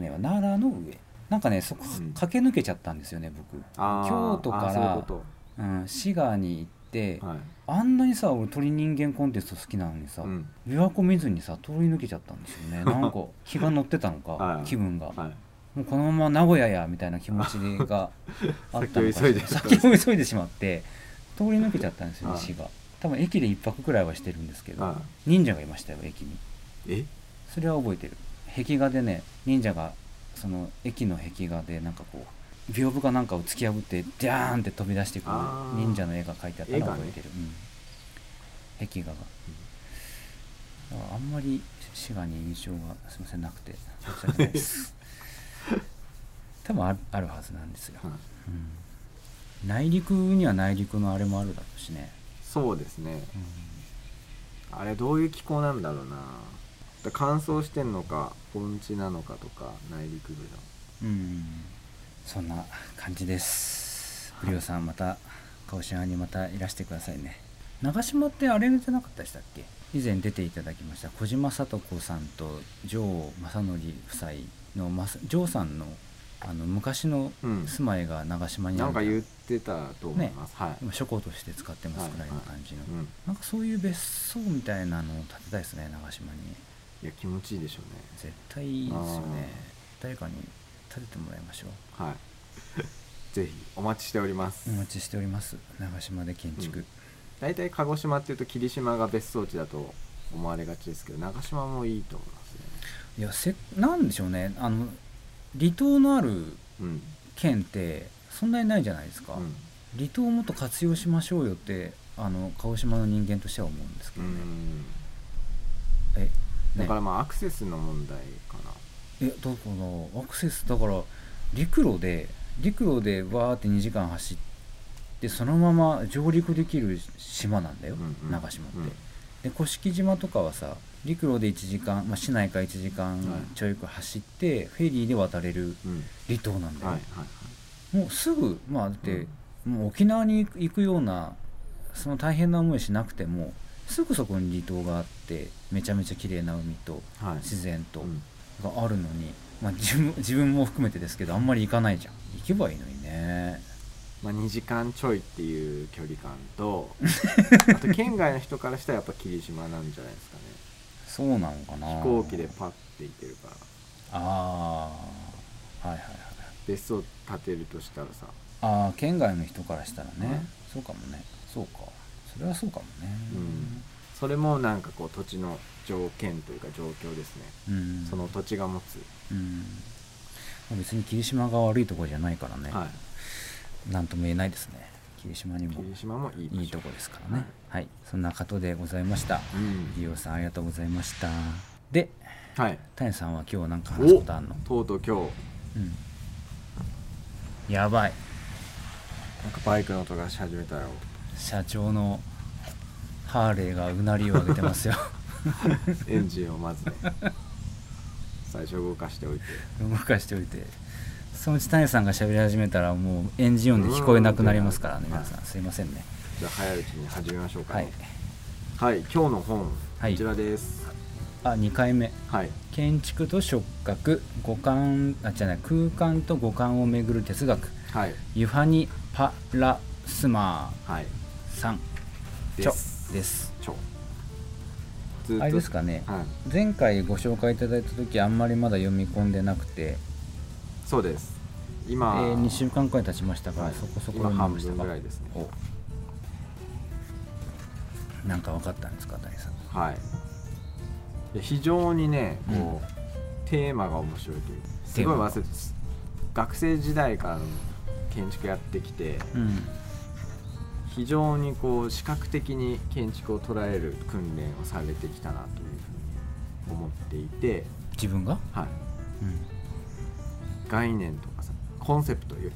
じゃないわ奈良の上。なんかねそこうん。駆け抜けちゃったんですよね僕、京都からうん、滋賀に行って、とはい、あんなにさ俺鳥人間コンテスト好きなのにさ、うん。琵琶湖見ずにさ通り抜けちゃったんですよね。[laughs] なんか気が乗ってたのか、はい。気分が、はい、もうこのまま名古屋やみたいな気持ちがあったのか [laughs] 先を急いで。先を急いでしまって通り抜けちゃったんですよねはい。滋賀。多分駅で一泊くらいはしてるんですけど、は忍者がいましたよ駅に。え？それは覚えてる壁画でね忍者がその駅の壁画でなんかこう屏風かなんかを突き破ってジャーンって飛び出してくる忍者の絵が描いてあったのを覚えてる、うん、壁画が、だからあんまり滋賀に印象がすみませんなくて申し訳ないです。[laughs] 多分あるあるはずなんですよ、はいうん、内陸には内陸のあれもあるだろうしね、そうですね。うあれどういう気候なんだろうな。だ乾燥してんのか盆地なのかとか内陸部の。んうん、そんな感じです。ブリオさんまた鹿児島にまたいらしてくださいね。長島ってあれじゃなかったでしたっけ？以前出ていただきました。小島聡子さんと城正則夫妻のまさ城さんのあの昔のうん。住まいが長島にあるなんか言ってたと思います、はい。今書庫として使ってますくらいの感じの、うん、なんかそういう別荘みたいなのを建てたいですね長島にいや気持ちいいでしょうね。絶対いいですよね。誰かに建ててもらいましょう。はい。[laughs] ぜひお待ちしております。お待ちしております。長島で建築、大体鹿児島っていうと霧島が別荘地だと思われがちですけど長島もいいと思いますね。いやせなんでしょうね。あの離島のあるうん県ってそんなにないじゃないですか、うん。離島をもっと活用しましょうよってあの鹿児島の人間としては思うんですけうどね、ん。えねだからまあアクセスの問題かな。えだからアクセスだから陸路で陸路でわーって2時間走ってそのまま上陸できる島なんだよ、うんうん。長島って、うん。で甑島とかはさ陸路で1時間、まあ、市内から1時間はい。ちょいく走って、フェリーで渡れるうん。離島なんだよ、もうすぐまあだって、もう沖縄に行くようなその大変な思いしなくてもすぐそこに離島があってめちゃめちゃ綺麗な海と自然とうん。があるのに、まあ、自分自分も含めてですけどあんまり行かないじゃん。行けばいいのにね。まあ、2時間ちょいっていう距離感と [laughs] あと県外の人からしたらやっぱ霧島なんじゃないですかね。そうなのかな。飛行機でパッて行けるから。ああはいはいはい別荘建てるとしたらさ。ああ県外の人からしたらね、はいそうかもね。そうかそれはそうかもね。うん。それもなんかこう土地の条件というか状況ですね、うん。その土地が持つ、うん。まあ別に霧島が悪いところじゃないからね、はなんとも言えないですね。霧島にいも霧島もいいいいとこですからね。はい、そんなことでございました。うん。リオさんありがとうございました。ではい。谷さんは今日なんか話すことあんの？とうとう今日。うん。やばい。なんかバイクの音がし始めたよ社長のハーレーがうなりを上げてますよ。エンジンをまずね最初動かしておいて。動かしておいて。そのうち谷さんが喋り始めたらもうエンジン音で聞こえなくなりますからねうん皆さん。すいませんね。じゃあ早いうちに始めましょうか、はい。はい今日の本、はい。こちらです。あ2回目。はい。建築と触覚五感あじゃない空間と五感をめぐる哲学。はい。ユハニ・パラスマはいーさん。ちょ。です。ですあれですかね。はい。前回ご紹介いただいた時あんまりまだ読み込んでなくて、そうです。え今、ー、2週間くらい経ちましたから、はい。そこそこ今半読みましたか分ぐらいですね。お。なんか分かったんですか谷さんはい。非常にねこう、うんテーマが面白いという。すごい忘れて学生時代からの建築やってきてうん非常にこう視覚的に建築を捉える訓練をされてきたなというふうに思っていて、自分が、はい、うん、概念とかさコンセプト言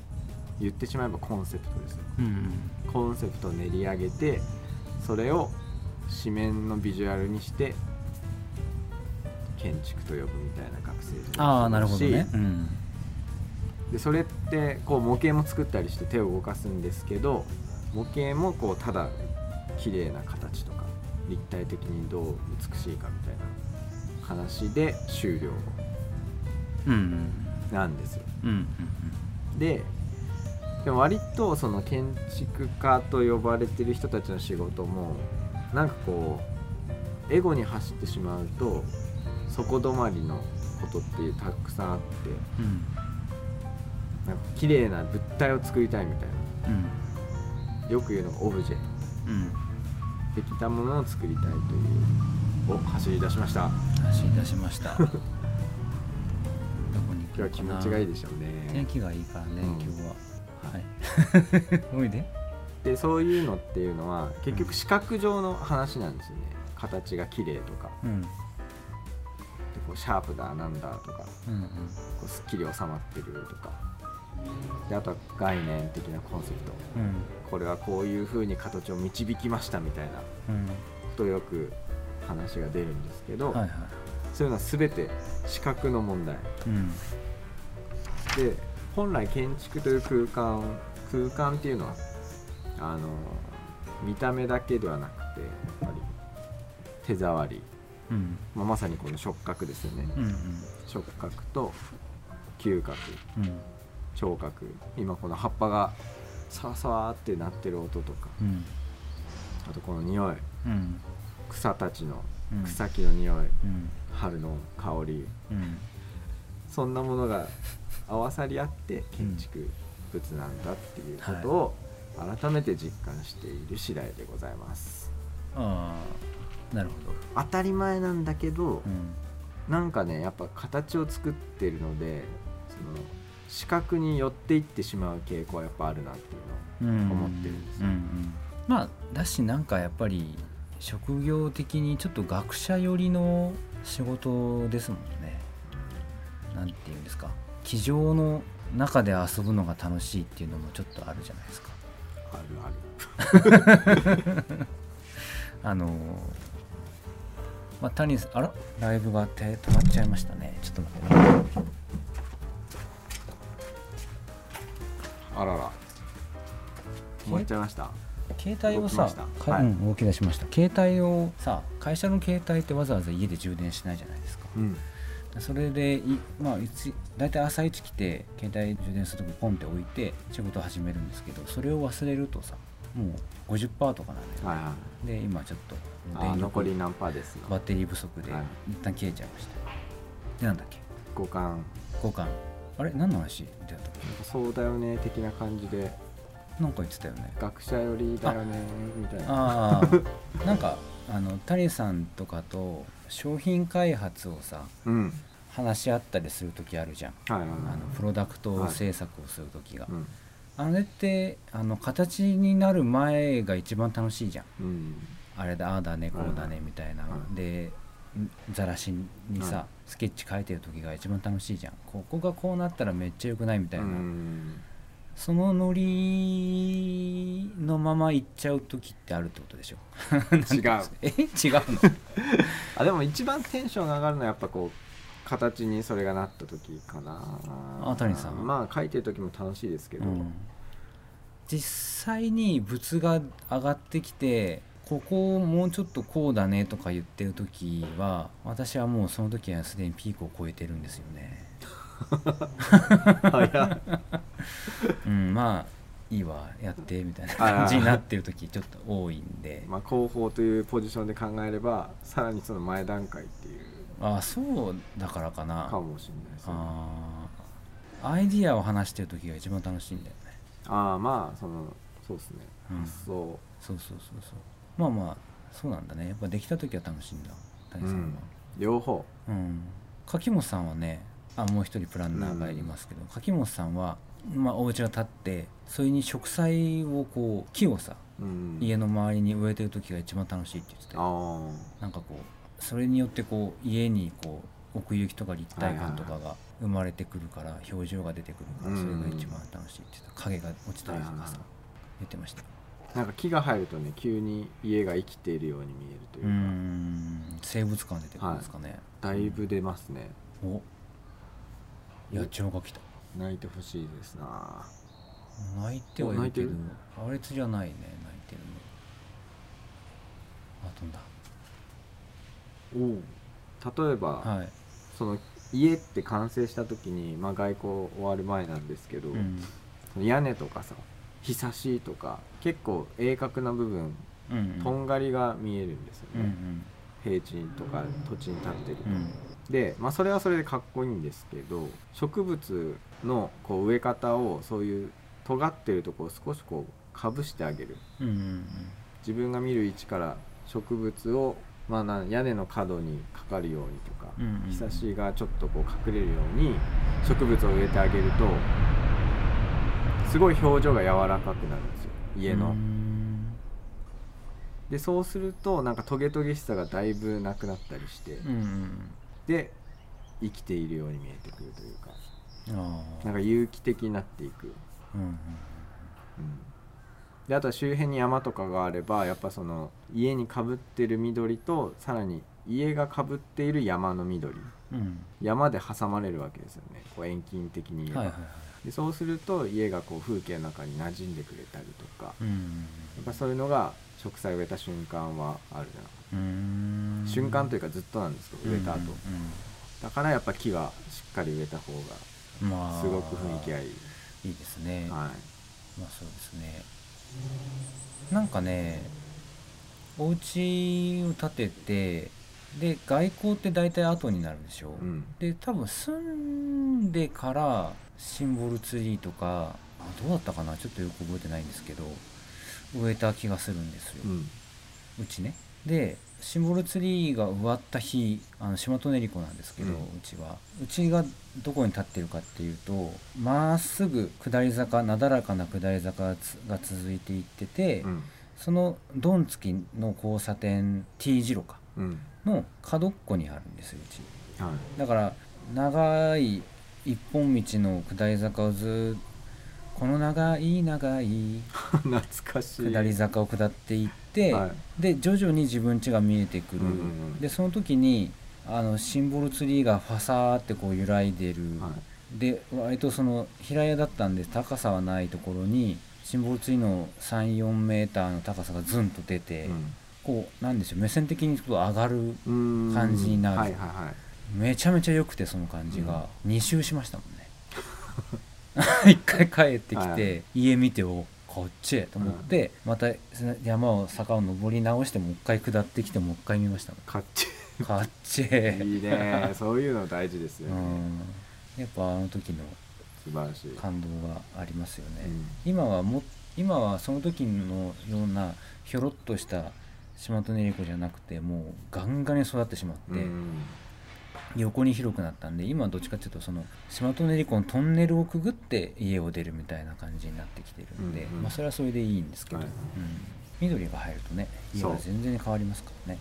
言ってしまえばコンセプトですよ。うんコンセプトを練り上げてそれを紙面のビジュアルにして建築と呼ぶみたいな学生時代ああなるほどね。しうん。でそれってこう模型も作ったりして手を動かすんですけど模型もこうただ綺麗な形とか立体的にどう美しいかみたいな話で終了なんですよ。ででも割とその建築家と呼ばれてる人たちの仕事もなんかこうエゴに走ってしまうとそこ止まりのことっていうたくさんあってうん。なんか綺麗な物体を作りたいみたいうんなよく言うのがオブジェ。うん。できたものを作りたいという。を走り出しました。走り出しました。どこに行今日は気持ちがいいでしょうね。天気がいいからね、うん。今日は。はい。[laughs] おいで。でそういうのっていうのは結局視覚上の話なんですよね。形が綺麗とか。うん。でこうシャープだなんだとか。うんうん。こうすっきり収まってるとか。であとは概念的なコンセプト。うんこれはこういう風に形を導きましたみたいなうんことをよく話が出るんですけど、はいはいそういうのは全て視覚の問題。うんで本来建築という空間空間っていうのはあの見た目だけではなくてやっぱり手触り、うん。まあ、まさにこの触覚ですよね。うんうん。触覚と嗅覚。うん。聴覚。今この葉っぱがサワサワってなってる音とか。うんあとこの匂い。うん草たちのうん。草木の匂い、うん。春の香り。うん。そんなものが合わさり合って建築物なんだっていうことを改めて実感している次第でございます。ああなるほど。当たり前なんだけどうん。なんかねやっぱ形を作ってるのでその視覚に寄っていってしまう傾向はやっぱあるなっていうのうん。思ってるんですうんうん。まあだしなんかやっぱり職業的にちょっと学者寄りの仕事ですもんね。なんていうんですか。机上の中で遊ぶのが楽しいっていうのもちょっとあるじゃないですか。あるある。[laughs] あのまあ谷さんあら？ライブが手止まっちゃいましたね。ちょっと待ってあらら。終わっちゃいました。携帯をさ動きうん動き出しました。携帯をさ会社の携帯ってわざわざ家で充電しないじゃないですか。うん。それでいまあいつ大体朝一来て携帯充電する時ポンって置いて仕事始めるんですけどそれを忘れるとさもう50%とかなんだよね、はいはい。で今ちょっと残り何パーですの。バッテリー不足ではい。一旦消えちゃいました。でなんだっけ？五感交換あれ何の話？でやったっけそうだよね的な感じで。なんか言ってたよね。学者寄りだよねみたいな。ああ。[laughs] なんかあの谷さんとかと商品開発をさうん。話し合ったりする時あるじゃん。はいはいはい。あのプロダクト制作をする時が、うん。あれってあの形になる前が一番楽しいじゃん。うん。あれだああだねこうだねみたいな、うんでんざらしにさ、スケッチ描いてる時が一番楽しいじゃん。ここがこうなったらめっちゃ良くないみたいな、うん。そのノリのまま行っちゃう時ってあるってことでしょ。違う。え？違うの？[laughs] あでも一番テンションが上がるのはやっぱこう形にそれがなった時かな。あ谷さん。はまあ書いてる時も楽しいですけど、うん。実際に物が上がってきてここをもうちょっとこうだねとか言ってる時は私はもうその時はすでにピークを超えてるんですよね。[laughs] うんまあいいわやってみたいな感じになってる時ちょっと多いんで。[laughs] まあ広報というポジションで考えればさらにその前段階っていう。ああそうだからかな。かもしれないですね。アイディアを話してる時が一番楽しいんだよね。ああまあそのそうですね、うん。発想。そうそうそうそうまあまあそうなんだね。やっぱできた時は楽しいんだ。谷さんは。うん。両方。うん。柿本さんはねあもう一人プランナーがいますけど、柿本さんはまあお家が建ってそれに植栽をこう木をさうん。家の周りに植えてる時が一番楽しいって言ってたよ。あなんかこうそれによってこう家にこう奥行きとか立体感とかが生まれてくるから表情が出てくるからそれが一番楽しいって言ってた。影が落ちたりとかさはいはいはい。言ってましたなんか木が入るとね急に家が生きているように見えるといううか、ん。生物感出てくるんですかね、だいぶ出ますね。お。野鳥が来た泣いてほしいですな。泣いてはいるけど。あれつじゃないね泣いてるの。あ飛んだ。お例えば、はい、その家って完成した時に、まあ、外交終わる前なんですけど、うん。屋根とかさひさしとか結構鋭角な部分うんうん。とんがりが見えるんですようんうね、ん。平地とか土地に立ってると、うん。で、まあ、それはそれでかっこいいんですけど植物のこう植え方をそういう尖ってるとこを少しこうかぶしてあげる。うんうん自分が見る位置から植物を、まあ、な屋根の角にかかるようにとか、うんうんうん。日差しがちょっとこう隠れるように植物を植えてあげるとすごい表情が柔らかくなるんですよ家の、うん。でそうするとなんかトゲトゲしさがだいぶなくなったりして、で生きているように見えてくるというかなんか有機的になっていく、うんうんうん。であとは周辺に山とかがあればやっぱその家にかぶってる緑とさらに家がかぶっている山の緑。うん。山で挟まれるわけですよね。こう遠近的に言えば、はいはいはいでそうすると家がこう風景の中に馴染んでくれたりとか、うん。やっぱそういうのが植栽を植えた瞬間はあるな、うん。瞬間というかずっとなんですけど植えた後、うん。だからやっぱ木はしっかり植えた方うんまあ。がすごく雰囲気がいい、いいですね、はい。まあそうですね。なんかねお家を建ててで外交って大体後になるでしょ、うん。で多分住んでからシンボルツリーとかあどうだったかな？ちょっとよく覚えてないんですけど植えた気がするんですよ、うん。うちね。でシンボルツリーが植わった日あの島利根湖なんですけど、ううんちは。うちがどこに立ってるかっていうとまっすぐ下り坂なだらかな下り坂が続いていってて、うん。そのドン付きの交差点 T 字路かうん。の角っこにあるんですようち。はい。だから長い一本道の下り坂をずこの長い長い [laughs] 懐かしい。下り坂を下っていって、はい。で徐々に自分家が見えてくる、うんうんうん。でその時にあのシンボルツリーがファサーってこう揺らいでる、はい。で割とその平屋だったんで高さはないところにシンボルツリーの34メーターの高さがズンと出て、こうなんでしょう目線的にちょっと上がるうん。感じになる。はいはいはいめちゃめちゃ良くてその感じが、2周しましたもんね。[laughs] 一回帰ってきて、はい家見ておこっちへと思って、また山を坂を登り直してもう一回下ってきてもう一回見ましたもかっちんこっちへいいね。そういうの大事ですよね、うん。やっぱあの時の素晴らしい、感動がありますよね、うん。今はも今はその時のようなひょろっとした島利根湖じゃなくてもうガンガンに育ってしまって、うん横に広くなったんで今はどっちかっていうとその島利根湖のトンネルをくぐって家を出るみたいな感じになってきてるんで、うんうん。まあそれはそれでいいんですけど、はい。うん、緑が入るとね家は全然変わりますからね。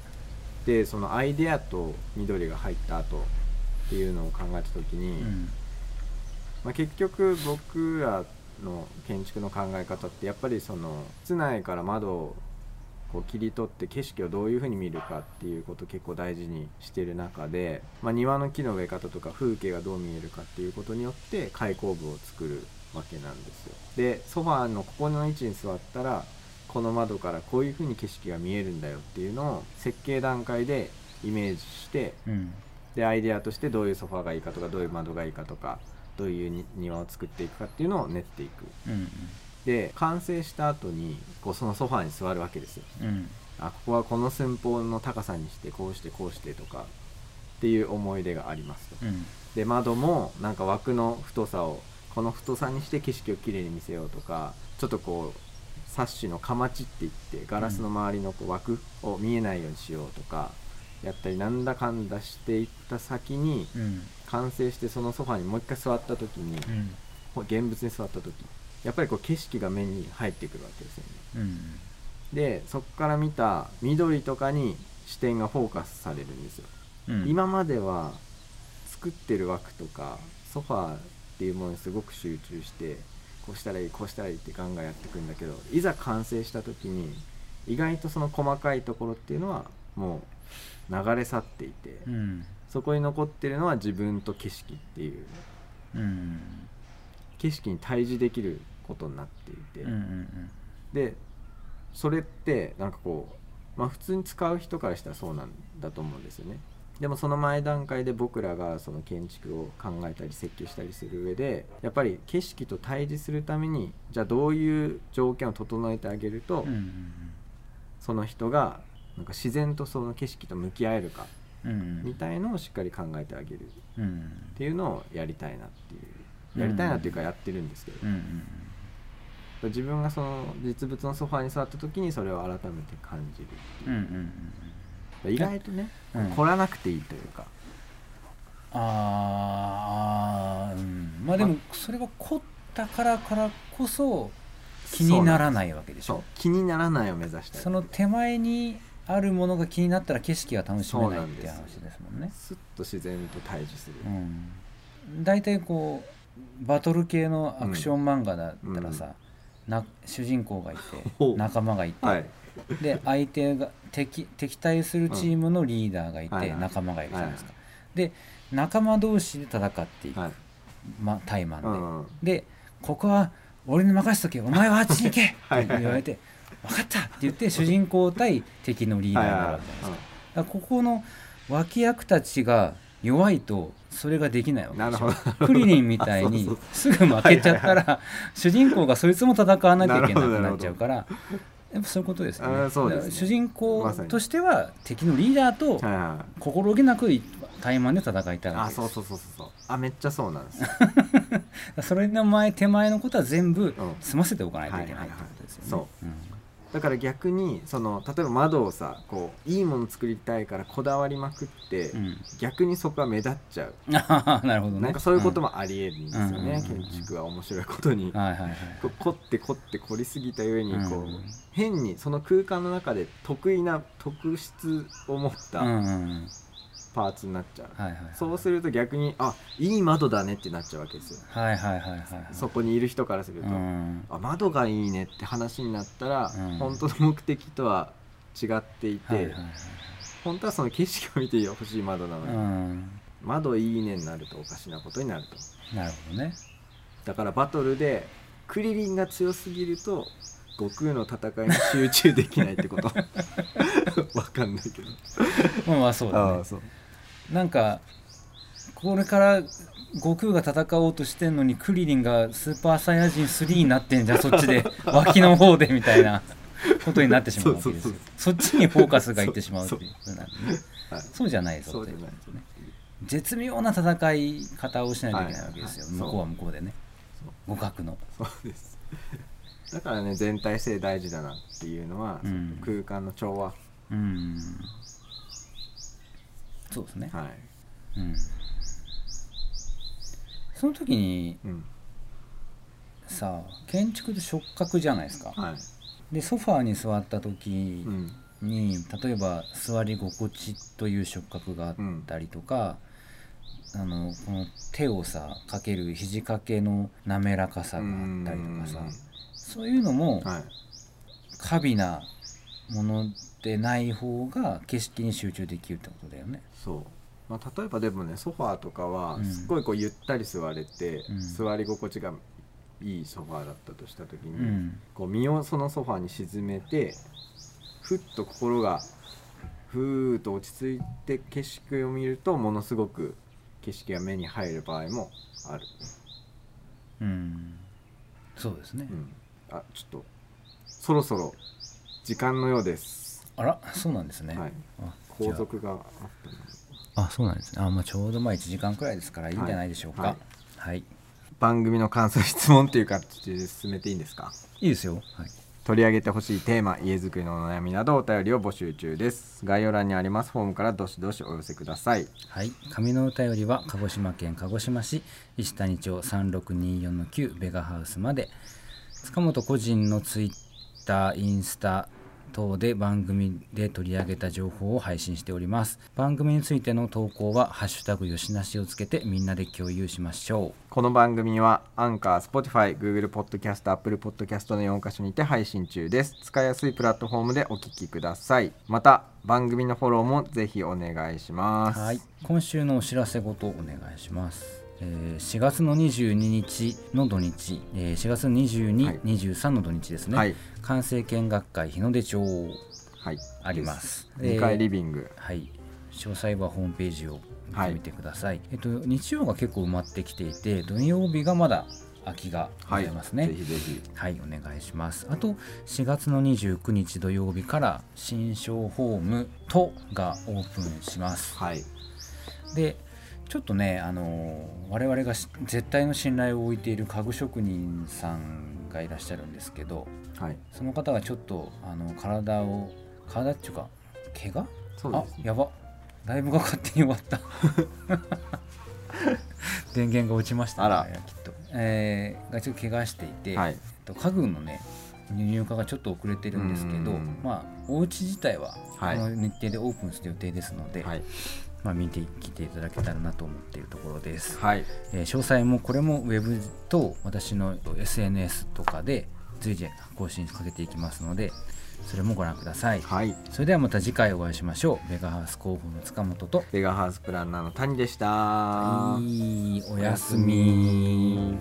でそのアイデアと緑が入った後っていうのを考えた時に、うん。まあ、結局僕らの建築の考え方ってやっぱりその室内から窓をこう切り取って景色をどういうふうに見るかっていうことを結構大事にしてる中で、まあ、庭の木の植え方とか風景がどう見えるかっていうことによって開口部を作るわけなんですよ。でソファーのここの位置に座ったらこの窓からこういうふうに景色が見えるんだよっていうのを設計段階でイメージしてうん。でアイデアとしてどういうソファーがいいかとかどういう窓がいいかとかどういうに庭を作っていくかっていうのを練っていく。うんで完成した後にこうそのソファーに座るわけですよ。うん。うんあここはこの寸法の高さにしてこうしてこうしてとかっていう思い出がありますと。うん。で窓もなんか枠の太さをこの太さにして景色をきれいに見せようとかちょっとこうサッシのかまちって言ってガラスの周りのこう枠を見えないようにしようとかやったりなんだかんだしていった先にうん。完成してそのソファにもう一回座った時に現物に座った時やっぱりこう景色が目に入ってくるわけですよね。うん。でそこから見た緑とかに視点がフォーカスされるんですよ、うん。今までは作ってる枠とかソファーっていうものにすごく集中してこうしたらいいこうしたらいいってガンガンやっていくんだけどいざ完成した時に意外とその細かいところっていうのはもう流れ去っていて、うん。そこに残ってるのは自分と景色っていう。うん。景色に対峙できることになっていて、うんうんでそれってなんかこうまあ普通に使う人からしたらそうなんだと思うんですよね。でもその前段階で僕らがその建築を考えたり設計したりする上でやっぱり景色と対峙するためにじゃあどういう条件を整えてあげると、うんうんその人がなんか自然とその景色と向き合えるかうんうん。みたいのをしっかり考えてあげる。っうん。ていうのをやりたいなっていう。やりたいなっていうかやってるんですけど、うんうん自分がその実物のソファーに座った時にそれを改めて感じるう。んうんうん意外とね、うん。凝らなくていいというか。あーあーうん。まあでもそれが凝ったからからこそ気にならないわけでしょ。気にならないを目指したい。その手前にあるものが気になったら景色が楽しめないっていう話ですもんね。スッと自然と対峙する、うん。大体こうバトル系のアクション漫画だったらさ、な主人公がいて仲間がいて、はい。で相手が敵敵対するチームのリーダーがいて、はいはい。仲間がいるじゃないですか、で仲間同士で戦っていく、はい。ま、タイマンで、うんでここは俺に任せとけお前はあっちに行け [laughs] はいって言われて分かったって言って主人公対敵のリーダーになるわけじゃないですか,、だからここの脇役たちが弱いとそれができないわけでしょなるほど。クリリンみたいにすぐ負けちゃったら主人公がそいつも戦わなきゃいけなくなっちゃうからやっぱそういうことですよね。ね。主人公としては敵のリーダーと心置きなく対マンで戦いたいあそうそうそうそうそう。あめっちゃそうなんですよ。[laughs] それの前手前のことは全部ん。済ませておかないといけないってことですよね。はいはいはいだから逆にその例えば窓をさこういいもの作りたいからこだわりまくって、うん。逆にそこは目立っちゃう、[laughs] なるほどね。なんかそういうことも、もありえるんですよね、うん。建築は面白いことに、はいはいはい。こう凝って凝って凝りすぎた上にこう、うん。変にその空間の中で得意な特質を持ったうんうんうんパーツになっちゃう、はいはいはい。そうすると逆にあいい窓だねってなっちゃうわけですよ。はいはいはいはいはい。そこにいる人からすると、うん。あ窓がいいねって話になったら、うん。本当の目的とは違っていて、はいはいはい本当はその景色を見てほしい窓なのに、うん。窓いいねになるとおかしなことになると。なるほどね。だからバトルでクリリンが強すぎると悟空の戦いに集中できないってこと。[laughs] わかんないけど。まあまあそうだね。なんかこれから悟空が戦おうとしてんのにクリリンがスーパーサイヤ人3になってんじゃんそっちで。[laughs] 脇の方でみたいなことになってしまうわけですよそっちにフォーカスがいってしまうっていう。ことなんでねはい。そうじゃないぞそうじゃないう。ね絶妙な戦い方をしないといけないわけですよ、はい。はい。向こうは向こうでね。互角の。そうです。だからね全体性大事だなっていうのは、うん。空間の調和。うんそうですね、はい、うん。その時にうん。さ建築って触覚じゃないですか。はい。でソファーに座った時うん。に、例えば座り心地という触覚があったりとか、あのこの手をさかける肘掛けの滑らかさがあったりとかさそういうのもはい。過敏なものでない方が景色に集中できるってことだよね。そう、まあ、例えばでもねソファーとかはうん。すっごいこうゆったり座れて、うん。座り心地がいいソファーだったとした時に、うん。こう身をそのソファーに沈めてふっと心がふーっと落ち着いて景色を見るとものすごく景色が目に入る場合もある、うん、そうですね。うん、あちょっとそろそろ時間のようです、あらそうなんですね。はい、あ後続があったの。であ。そうなんですね。あまあちょうどまあ1時間くらいですからい。いんじゃないでしょうか。はい。はい。番組の感想質問っていう形で進めていいんですか？いいですよ。はい。取り上げてほしいテーマ家づくりのお悩みなどお便りを募集中です。概要欄にありますフォームからどしどしお寄せください。はい、紙の歌よりは鹿児島県鹿児島市石谷町3624-9ベガハウスまで。塚本個人のツイッターインスタ等で番組で取り上げた情報を配信しております番組についての投稿は「ハッシュタグよしなし」をつけてみんなで共有しましょこの番組はアンカー、Spotify、Google Podcast、Apple Podcast の4カ所にて配信中です。使いやすいプラットフォームでお聞きください。また、番組のフォローもぜひお願いします。うはい今週のお知らせごとお願いしますえー4月の22日の土日、えー4月22、はい。23の土日ですね、はい。完成見学会日の出町はい。あります。2階リビング。はい。詳細はホームページを見てみてください、えっと日曜が結構埋まってきていて土曜日がまだ空きがございますね。ぜひぜひ。はい、お願いします。あと4月の29日土曜日から新商ホームとがオープンします。はい。でちょっとねあの我々がし絶対の信頼を置いている家具職人さんがいらっしゃるんですけどはい。その方がちょっとあの体を体っていうか怪我？あそうです。やばライブが勝手に終わった [laughs] 電源が落ちましたねあらきっと、えーがちょっと怪我していて、はい。えっと家具のね輸入化がちょっと遅れてるんですけどうんまあお家自体はこはいの日程でオープンする予定ですので、はい。まあ、見てきていただけたらなと思っているところです、はい。えー詳細もこれもウェブと私の SNS とかで随時更新かけていきますのでそれもご覧くださいはい。それではまた次回お会いしましょうベガハウス広報の塚本とベガハウスプランナーの谷でした。はいおやすみ